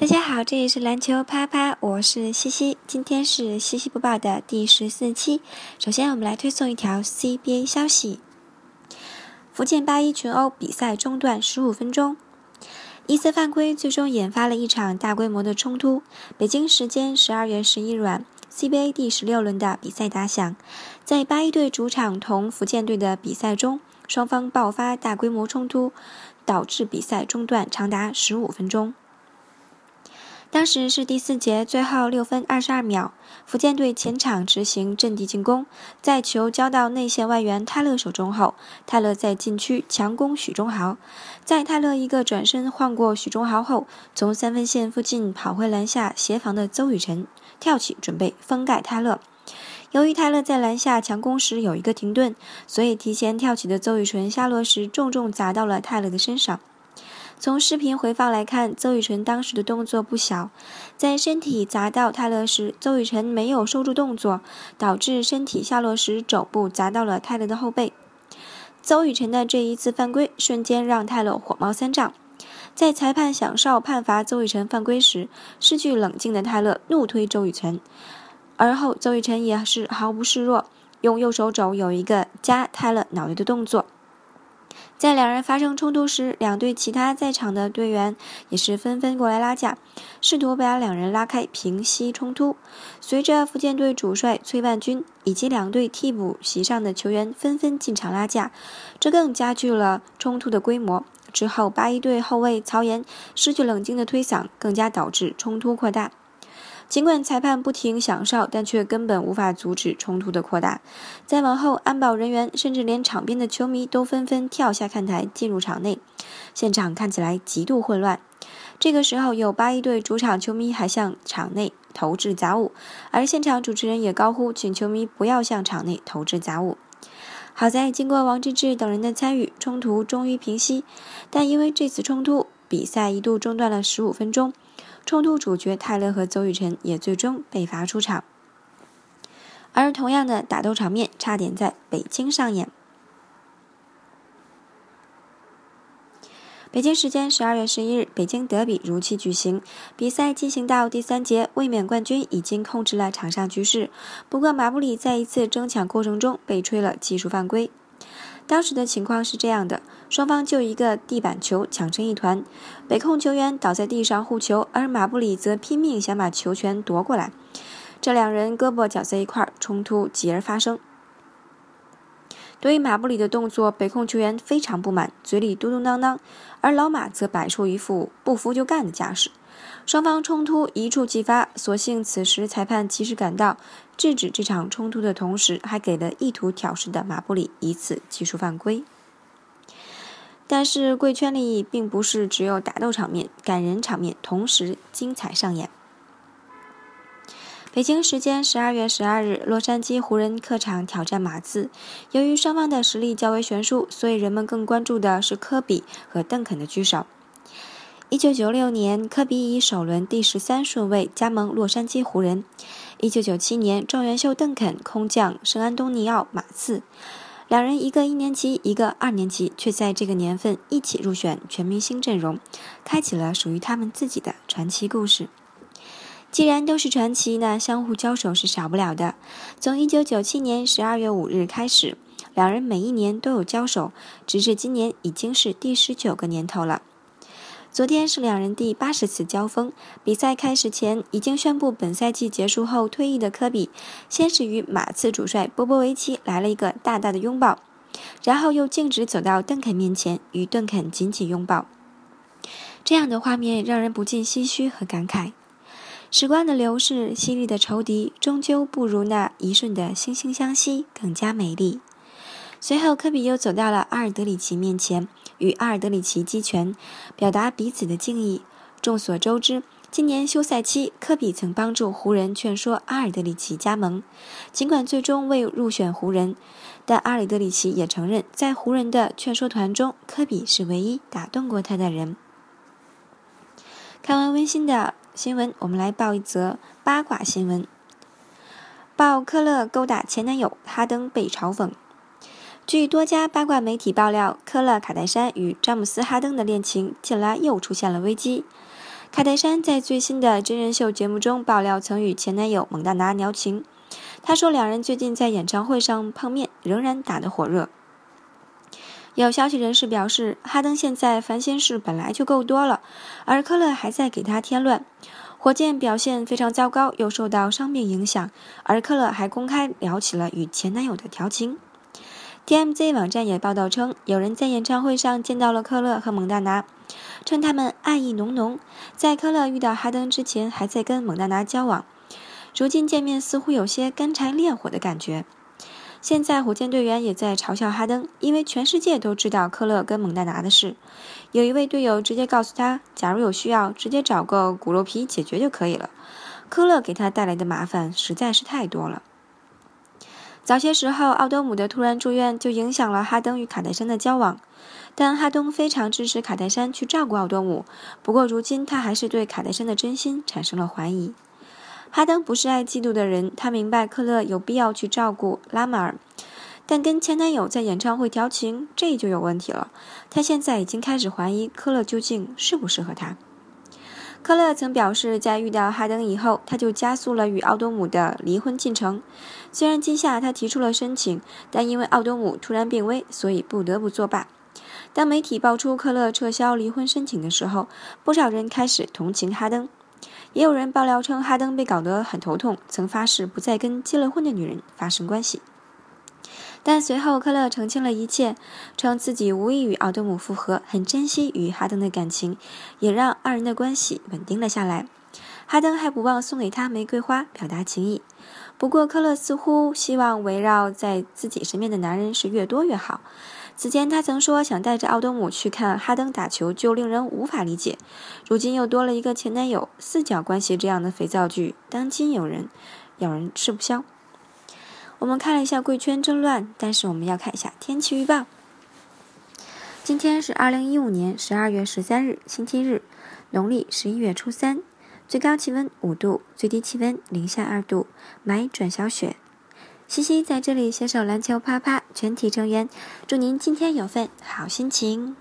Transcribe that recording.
大家好，这里是篮球啪啪，我是西西，今天是西西播报的第十四期。首先，我们来推送一条 CBA 消息：福建八一群殴比赛中断十五分钟，一次犯规，最终引发了一场大规模的冲突。北京时间十二月十一日晚，CBA 第十六轮的比赛打响，在八一队主场同福建队的比赛中，双方爆发大规模冲突，导致比赛中断长达十五分钟。当时是第四节最后六分二十二秒，福建队前场执行阵地进攻，在球交到内线外援泰勒手中后，泰勒在禁区强攻许忠豪，在泰勒一个转身晃过许忠豪后，从三分线附近跑回篮下协防的邹雨辰跳起准备封盖泰勒，由于泰勒在篮下强攻时有一个停顿，所以提前跳起的邹雨辰下落时重重砸到了泰勒的身上。从视频回放来看，邹雨辰当时的动作不小，在身体砸到泰勒时，邹雨辰没有收住动作，导致身体下落时肘部砸到了泰勒的后背。邹雨辰的这一次犯规，瞬间让泰勒火冒三丈。在裁判响哨判罚邹雨辰犯规时，失去冷静的泰勒怒推邹雨辰，而后邹雨辰也是毫不示弱，用右手肘有一个夹泰勒脑袋的动作。在两人发生冲突时，两队其他在场的队员也是纷纷过来拉架，试图把两人拉开，平息冲突。随着福建队主帅崔万军以及两队替补席上的球员纷纷进场拉架，这更加剧了冲突的规模。之后，八一队后卫曹岩失去冷静的推搡，更加导致冲突扩大。尽管裁判不停响哨，但却根本无法阻止冲突的扩大。再往后，安保人员甚至连场边的球迷都纷纷跳下看台进入场内，现场看起来极度混乱。这个时候，有八一队主场球迷还向场内投掷杂物，而现场主持人也高呼请球迷不要向场内投掷杂物。好在经过王治郅等人的参与，冲突终于平息。但因为这次冲突，比赛一度中断了十五分钟。冲突主角泰勒和邹雨辰也最终被罚出场，而同样的打斗场面差点在北京上演。北京时间十二月十一日，北京德比如期举行，比赛进行到第三节，卫冕冠军已经控制了场上局势，不过马布里在一次争抢过程中被吹了技术犯规。当时的情况是这样的：双方就一个地板球抢成一团，北控球员倒在地上护球，而马布里则拼命想把球权夺过来。这两人胳膊搅在一块儿，冲突继而发生。对于马布里的动作，北控球员非常不满，嘴里嘟嘟囔囔，而老马则摆出一副不服就干的架势。双方冲突一触即发，所幸此时裁判及时赶到。制止这场冲突的同时，还给了意图挑事的马布里一次技术犯规。但是贵圈里并不是只有打斗场面、感人场面同时精彩上演。北京时间十二月十二日，洛杉矶湖人客场挑战马刺。由于双方的实力较为悬殊，所以人们更关注的是科比和邓肯的聚首。一九九六年，科比以首轮第十三顺位加盟洛杉矶湖人。一九九七年，状元秀邓肯空降圣安东尼奥马刺。两人一个一年级，一个二年级，却在这个年份一起入选全明星阵容，开启了属于他们自己的传奇故事。既然都是传奇，那相互交手是少不了的。从一九九七年十二月五日开始，两人每一年都有交手，直至今年已经是第十九个年头了。昨天是两人第八十次交锋。比赛开始前，已经宣布本赛季结束后退役的科比，先是与马刺主帅波波维奇来了一个大大的拥抱，然后又径直走到邓肯面前，与邓肯紧紧拥抱。这样的画面让人不禁唏嘘和感慨。时光的流逝，犀利的仇敌，终究不如那一瞬的惺惺相惜更加美丽。随后，科比又走到了阿尔德里奇面前，与阿尔德里奇击拳，表达彼此的敬意。众所周知，今年休赛期，科比曾帮助湖人劝说阿尔德里奇加盟。尽管最终未入选湖人，但阿尔德里奇也承认，在湖人的劝说团中，科比是唯一打动过他的人。看完温馨的新闻，我们来报一则八卦新闻：报科勒勾搭前男友哈登被嘲讽。据多家八卦媒体爆料，科勒卡戴珊与詹姆斯·哈登的恋情近来又出现了危机。卡戴珊在最新的真人秀节目中爆料，曾与前男友蒙大拿聊情。他说，两人最近在演唱会上碰面，仍然打得火热。有消息人士表示，哈登现在烦心事本来就够多了，而科勒还在给他添乱。火箭表现非常糟糕，又受到伤病影响，而科勒还公开聊起了与前男友的调情。TMZ 网站也报道称，有人在演唱会上见到了科勒和蒙大拿，称他们爱意浓浓。在科勒遇到哈登之前，还在跟蒙大拿交往，如今见面似乎有些干柴烈火的感觉。现在火箭队员也在嘲笑哈登，因为全世界都知道科勒跟蒙大拿的事。有一位队友直接告诉他，假如有需要，直接找个骨肉皮解决就可以了。科勒给他带来的麻烦实在是太多了。早些时候，奥多姆的突然住院就影响了哈登与卡戴珊的交往，但哈登非常支持卡戴珊去照顾奥多姆。不过，如今他还是对卡戴珊的真心产生了怀疑。哈登不是爱嫉妒的人，他明白克勒有必要去照顾拉马尔，但跟前男友在演唱会调情，这就有问题了。他现在已经开始怀疑科勒究竟适不适合他。科勒曾表示，在遇到哈登以后，他就加速了与奥多姆的离婚进程。虽然今夏他提出了申请，但因为奥多姆突然病危，所以不得不作罢。当媒体爆出科勒撤销离婚申请的时候，不少人开始同情哈登。也有人爆料称，哈登被搞得很头痛，曾发誓不再跟结了婚的女人发生关系。但随后，科勒澄清了一切，称自己无意与奥多姆复合，很珍惜与哈登的感情，也让二人的关系稳定了下来。哈登还不忘送给他玫瑰花，表达情谊。不过，科勒似乎希望围绕在自己身边的男人是越多越好。此前他曾说想带着奥多姆去看哈登打球，就令人无法理解。如今又多了一个前男友，四角关系这样的肥皂剧，当今有人有人吃不消。我们看了一下贵圈真乱，但是我们要看一下天气预报。今天是二零一五年十二月十三日，星期日，农历十一月初三，最高气温五度，最低气温零下二度，霾转小雪。西西在这里携手篮球啪啪全体成员，祝您今天有份好心情。